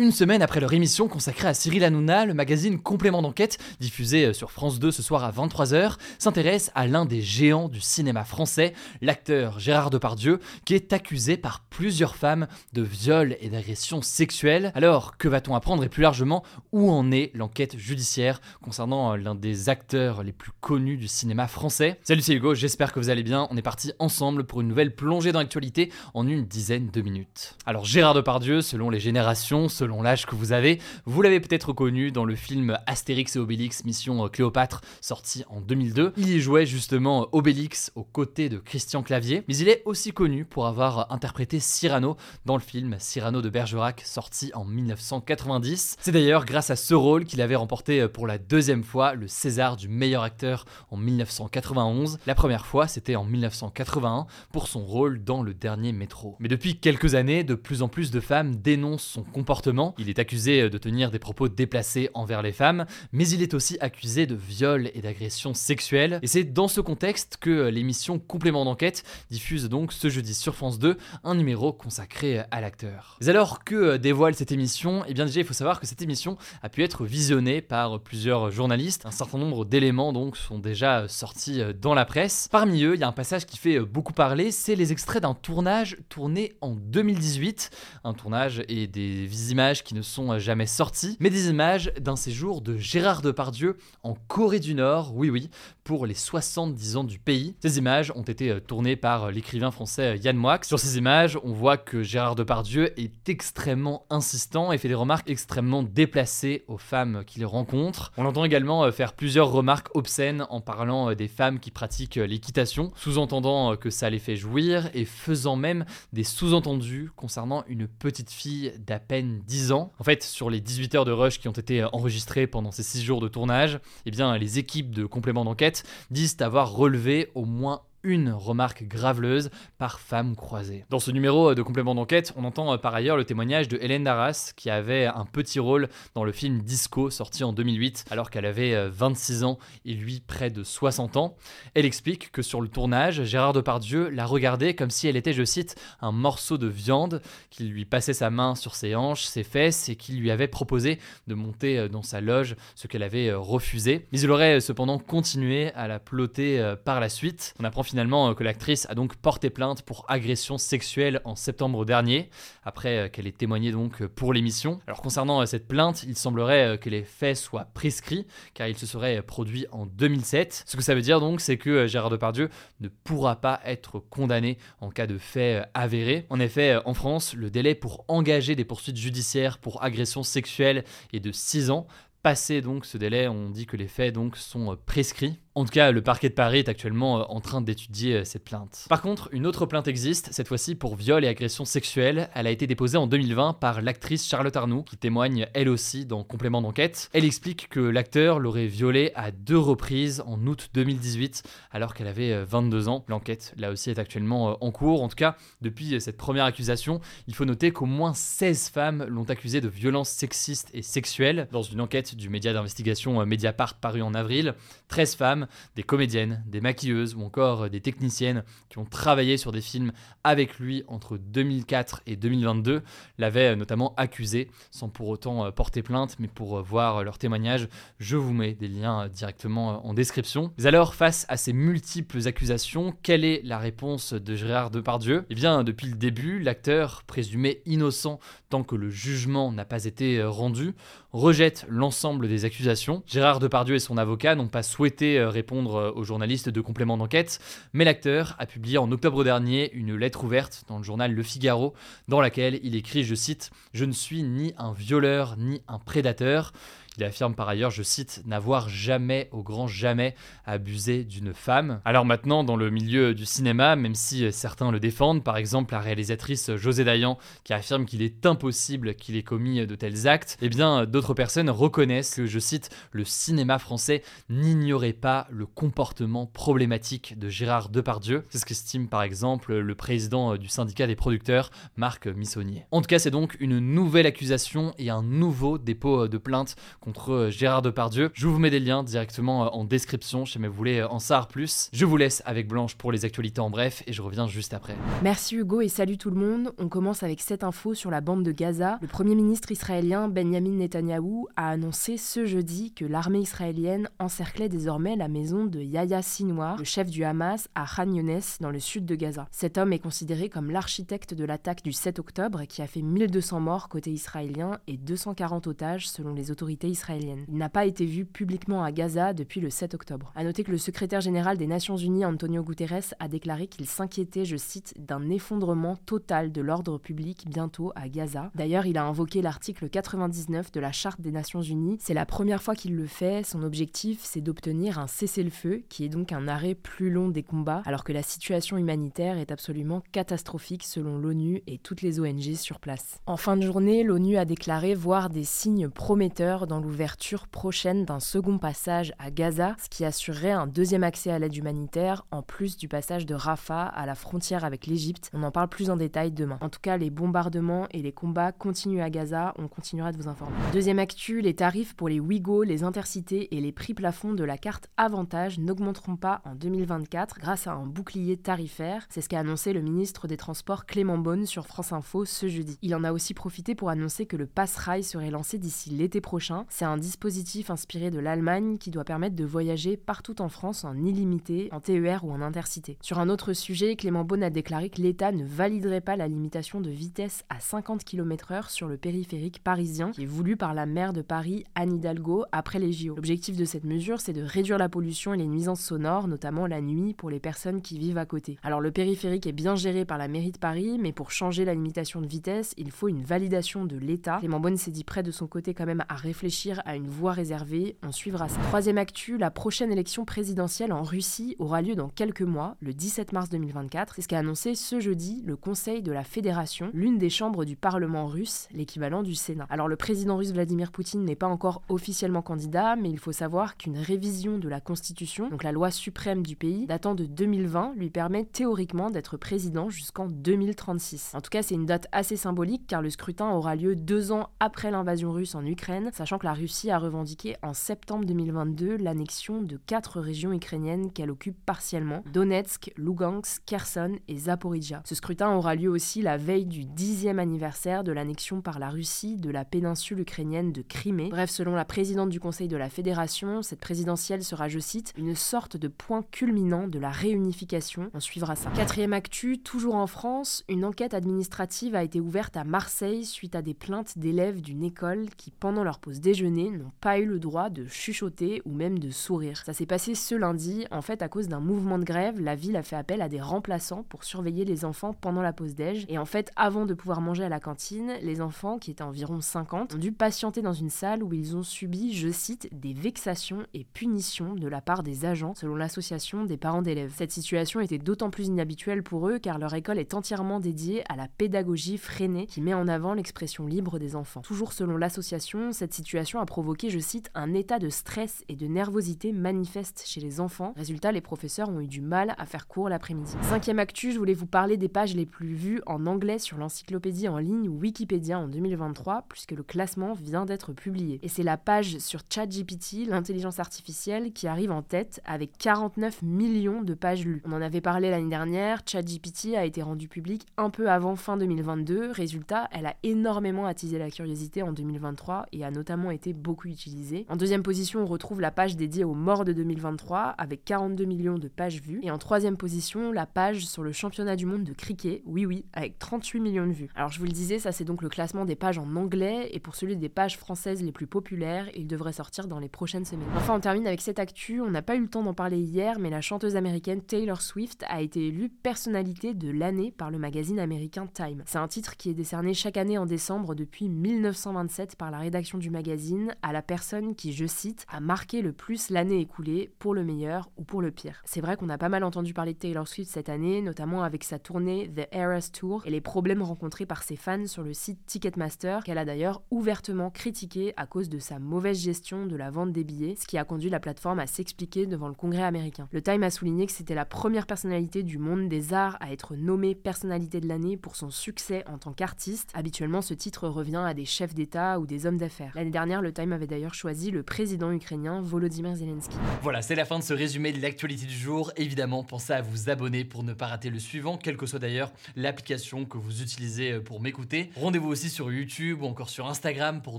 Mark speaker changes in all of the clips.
Speaker 1: Une semaine après leur émission consacrée à Cyril Hanouna, le magazine Complément d'enquête, diffusé sur France 2 ce soir à 23h, s'intéresse à l'un des géants du cinéma français, l'acteur Gérard Depardieu, qui est accusé par plusieurs femmes de viol et d'agression sexuelle. Alors, que va-t-on apprendre et plus largement, où en est l'enquête judiciaire concernant l'un des acteurs les plus connus du cinéma français? Salut, c'est Hugo, j'espère que vous allez bien. On est parti ensemble pour une nouvelle plongée dans l'actualité en une dizaine de minutes. Alors, Gérard Depardieu, selon les générations, l'âge que vous avez. Vous l'avez peut-être connu dans le film Astérix et Obélix Mission Cléopâtre sorti en 2002. Il y jouait justement Obélix aux côtés de Christian Clavier, mais il est aussi connu pour avoir interprété Cyrano dans le film Cyrano de Bergerac sorti en 1990. C'est d'ailleurs grâce à ce rôle qu'il avait remporté pour la deuxième fois le César du meilleur acteur en 1991. La première fois, c'était en 1981 pour son rôle dans Le Dernier Métro. Mais depuis quelques années, de plus en plus de femmes dénoncent son comportement il est accusé de tenir des propos déplacés envers les femmes, mais il est aussi accusé de viol et d'agression sexuelle. Et c'est dans ce contexte que l'émission Complément d'enquête diffuse donc ce jeudi sur France 2 un numéro consacré à l'acteur. Mais alors que dévoile cette émission Eh bien déjà il faut savoir que cette émission a pu être visionnée par plusieurs journalistes. Un certain nombre d'éléments donc sont déjà sortis dans la presse. Parmi eux, il y a un passage qui fait beaucoup parler, c'est les extraits d'un tournage tourné en 2018. Un tournage et des images qui ne sont euh, jamais sorties, mais des images d'un séjour de Gérard Depardieu en Corée du Nord, oui oui, pour les 70 ans du pays. Ces images ont été euh, tournées par euh, l'écrivain français Yann Moix. Sur ces images, on voit que Gérard Depardieu est extrêmement insistant et fait des remarques extrêmement déplacées aux femmes qu'il rencontre. On l'entend également faire plusieurs remarques obscènes en parlant des femmes qui pratiquent l'équitation, sous-entendant que ça les fait jouir et faisant même des sous-entendus concernant une petite fille d'à peine 10 ans. En fait, sur les 18 heures de rush qui ont été enregistrées pendant ces 6 jours de tournage, eh bien, les équipes de complément d'enquête disent avoir relevé au moins une remarque graveleuse par femme croisée. Dans ce numéro de complément d'enquête, on entend euh, par ailleurs le témoignage de Hélène Darras, qui avait un petit rôle dans le film Disco, sorti en 2008, alors qu'elle avait 26 euh, ans et lui près de 60 ans. Elle explique que sur le tournage, Gérard Depardieu l'a regardée comme si elle était, je cite, un morceau de viande, qu'il lui passait sa main sur ses hanches, ses fesses, et qu'il lui avait proposé de monter euh, dans sa loge, ce qu'elle avait refusé. Mais il aurait cependant continué à la ploter par la suite. Finalement euh, que l'actrice a donc porté plainte pour agression sexuelle en septembre dernier, après euh, qu'elle ait témoigné donc euh, pour l'émission. Alors concernant cette plainte, il semblerait que les faits soient prescrits, car il se serait produit en 2007. Ce que ça veut dire donc, c'est que Gérard Depardieu ne pourra pas être condamné en cas de fait avéré. En effet, en France, le délai pour engager des poursuites judiciaires pour agression sexuelle est de 6 ans. Passé donc ce délai, on dit que les faits donc sont prescrits. En tout cas, le parquet de Paris est actuellement euh, en train d'étudier euh, cette plainte. Par contre, une autre plainte existe, cette fois-ci pour viol et agression sexuelle. Elle a été déposée en 2020 par l'actrice Charlotte Arnoux, qui témoigne elle aussi dans Complément d'enquête. Elle explique que l'acteur l'aurait violée à deux reprises en août 2018, alors qu'elle avait 22 euh, ans. L'enquête, là aussi, est actuellement en cours. En tout cas, depuis cette première accusation, il faut noter qu'au moins 16 femmes l'ont accusée de violences sexistes et sexuelles. Dans une enquête du média d'investigation Mediapart parue en avril, 13 femmes des comédiennes, des maquilleuses ou encore euh, des techniciennes qui ont travaillé sur des films avec lui entre 2004 et 2022 l'avaient euh, notamment accusé sans pour autant euh, porter plainte, mais pour voir leur témoignage, je vous mets des liens directement en description. Mais alors, face à ces multiples accusations, quelle est la réponse de Gérard Depardieu? Eh bien, depuis le début, l'acteur, présumé innocent tant que le jugement n'a pas été rendu, rejette l'ensemble des accusations. Gérard Depardieu et son avocat n'ont pas souhaité répondre euh, aux journalistes de complément d'enquête, mais l'acteur a publié en octobre dernier une lettre ouverte dans le journal Le Figaro, dans laquelle il écrit, je cite, Je ne suis ni un violeur ni un prédateur. Il affirme par ailleurs, je cite, n'avoir jamais, au grand jamais, abusé d'une femme. Alors maintenant, dans le milieu du cinéma, même si certains le défendent, par exemple la réalisatrice José Dayan, qui affirme qu'il est impossible qu'il ait commis de tels actes, eh bien d'autres personnes reconnaissent que, je cite, le cinéma français n'ignorait pas le comportement problématique de Gérard Depardieu. C'est ce qu'estime par exemple le président du syndicat des producteurs, Marc Missonnier. En tout cas, c'est donc une nouvelle accusation et un nouveau dépôt de plainte contre Gérard Depardieu. Je vous mets des liens directement en description si vous voulez en savoir plus. Je vous laisse avec Blanche pour les actualités en bref et je reviens juste après.
Speaker 2: Merci Hugo et salut tout le monde. On commence avec cette info sur la bande de Gaza. Le premier ministre israélien Benjamin Netanyahou a annoncé ce jeudi que l'armée israélienne encerclait désormais la maison de Yahya Sinwar, le chef du Hamas, à Khan Younes, dans le sud de Gaza. Cet homme est considéré comme l'architecte de l'attaque du 7 octobre qui a fait 1200 morts côté israélien et 240 otages selon les autorités israéliennes. Il n'a pas été vu publiquement à Gaza depuis le 7 octobre. A noter que le secrétaire général des Nations Unies, Antonio Guterres, a déclaré qu'il s'inquiétait, je cite, d'un effondrement total de l'ordre public bientôt à Gaza. D'ailleurs, il a invoqué l'article 99 de la Charte des Nations Unies. C'est la première fois qu'il le fait. Son objectif, c'est d'obtenir un cessez-le-feu, qui est donc un arrêt plus long des combats, alors que la situation humanitaire est absolument catastrophique selon l'ONU et toutes les ONG sur place. En fin de journée, l'ONU a déclaré voir des signes prometteurs dans l'ouverture prochaine d'un second passage à Gaza, ce qui assurerait un deuxième accès à l'aide humanitaire, en plus du passage de Rafah à la frontière avec l'Égypte. On en parle plus en détail demain. En tout cas, les bombardements et les combats continuent à Gaza, on continuera de vous informer. Deuxième actu, les tarifs pour les Ouigo, les intercités et les prix plafonds de la carte Avantage n'augmenteront pas en 2024 grâce à un bouclier tarifaire. C'est ce qu'a annoncé le ministre des Transports Clément Beaune sur France Info ce jeudi. Il en a aussi profité pour annoncer que le Pass Rail serait lancé d'ici l'été prochain. C'est un dispositif inspiré de l'Allemagne qui doit permettre de voyager partout en France en illimité, en TER ou en intercité. Sur un autre sujet, Clément Beaune a déclaré que l'État ne validerait pas la limitation de vitesse à 50 km/h sur le périphérique parisien qui est voulu par la maire de Paris, Anne Hidalgo, après les JO. L'objectif de cette mesure, c'est de réduire la pollution et les nuisances sonores, notamment la nuit pour les personnes qui vivent à côté. Alors le périphérique est bien géré par la mairie de Paris, mais pour changer la limitation de vitesse, il faut une validation de l'État. Clément Beaune s'est dit prêt de son côté quand même à réfléchir à une voie réservée. On suivra ça. Troisième actu, la prochaine élection présidentielle en Russie aura lieu dans quelques mois, le 17 mars 2024. C'est ce qu'a annoncé ce jeudi le Conseil de la Fédération, l'une des chambres du Parlement russe, l'équivalent du Sénat. Alors le président russe Vladimir Poutine n'est pas encore officiellement candidat, mais il faut savoir qu'une révision de la Constitution, donc la loi suprême du pays, datant de 2020, lui permet théoriquement d'être président jusqu'en 2036. En tout cas, c'est une date assez symbolique car le scrutin aura lieu deux ans après l'invasion russe en Ukraine, sachant que la Russie a revendiqué en septembre 2022 l'annexion de quatre régions ukrainiennes qu'elle occupe partiellement, Donetsk, Lugansk, Kherson et Zaporizhia. Ce scrutin aura lieu aussi la veille du dixième anniversaire de l'annexion par la Russie de la péninsule ukrainienne de Crimée. Bref, selon la présidente du Conseil de la Fédération, cette présidentielle sera, je cite, une sorte de point culminant de la réunification. On suivra ça. Quatrième actu, toujours en France, une enquête administrative a été ouverte à Marseille suite à des plaintes d'élèves d'une école qui, pendant leur pause déjeuner, n'ont pas eu le droit de chuchoter ou même de sourire. Ça s'est passé ce lundi. En fait, à cause d'un mouvement de grève, la ville a fait appel à des remplaçants pour surveiller les enfants pendant la pause déj. Et en fait, avant de pouvoir manger à la cantine, les enfants, qui étaient environ 50, ont dû patienter dans une salle où ils ont subi, je cite, des vexations et punitions de la part des agents, selon l'association des parents d'élèves. Cette situation était d'autant plus inhabituelle pour eux car leur école est entièrement dédiée à la pédagogie freinée qui met en avant l'expression libre des enfants. Toujours selon l'association, cette situation a provoqué, je cite, un état de stress et de nervosité manifeste chez les enfants. Résultat, les professeurs ont eu du mal à faire cours l'après-midi. Cinquième actu, je voulais vous parler des pages les plus vues en anglais sur l'encyclopédie en ligne Wikipédia en 2023, puisque le classement vient d'être publié. Et c'est la page sur ChatGPT, l'intelligence artificielle, qui arrive en tête avec 49 millions de pages lues. On en avait parlé l'année dernière, ChatGPT a été rendu public un peu avant fin 2022. Résultat, elle a énormément attisé la curiosité en 2023 et a notamment été beaucoup utilisée. En deuxième position, on retrouve la page dédiée aux morts de 2023 avec 42 millions de pages vues. Et en troisième position, la page sur le championnat du monde de cricket, oui oui, avec 38 millions de vues. Alors je vous le disais, ça c'est donc le classement des pages en anglais et pour celui des pages françaises les plus populaires, il devrait sortir dans les prochaines semaines. Enfin, on termine avec cette actu, on n'a pas eu le temps d'en parler hier, mais la chanteuse américaine Taylor Swift a été élue personnalité de l'année par le magazine américain Time. C'est un titre qui est décerné chaque année en décembre depuis 1927 par la rédaction du magazine à la personne qui, je cite, a marqué le plus l'année écoulée, pour le meilleur ou pour le pire. C'est vrai qu'on a pas mal entendu parler de Taylor Swift cette année, notamment avec sa tournée The Eras Tour et les problèmes rencontrés par ses fans sur le site Ticketmaster, qu'elle a d'ailleurs ouvertement critiqué à cause de sa mauvaise gestion de la vente des billets, ce qui a conduit la plateforme à s'expliquer devant le Congrès américain. Le Time a souligné que c'était la première personnalité du monde des arts à être nommée personnalité de l'année pour son succès en tant qu'artiste. Habituellement, ce titre revient à des chefs d'État ou des hommes d'affaires. L'année dernière, le Time avait d'ailleurs choisi le président ukrainien Volodymyr Zelensky.
Speaker 1: Voilà, c'est la fin de ce résumé de l'actualité du jour. Évidemment, pensez à vous abonner pour ne pas rater le suivant, quelle que soit d'ailleurs l'application que vous utilisez euh, pour m'écouter. Rendez-vous aussi sur YouTube ou encore sur Instagram pour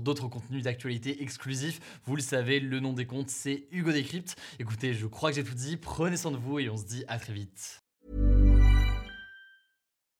Speaker 1: d'autres contenus d'actualité exclusifs. Vous le savez, le nom des comptes, c'est Hugo Décrypte. Écoutez, je crois que j'ai tout dit. Prenez soin de vous et on se dit à très vite.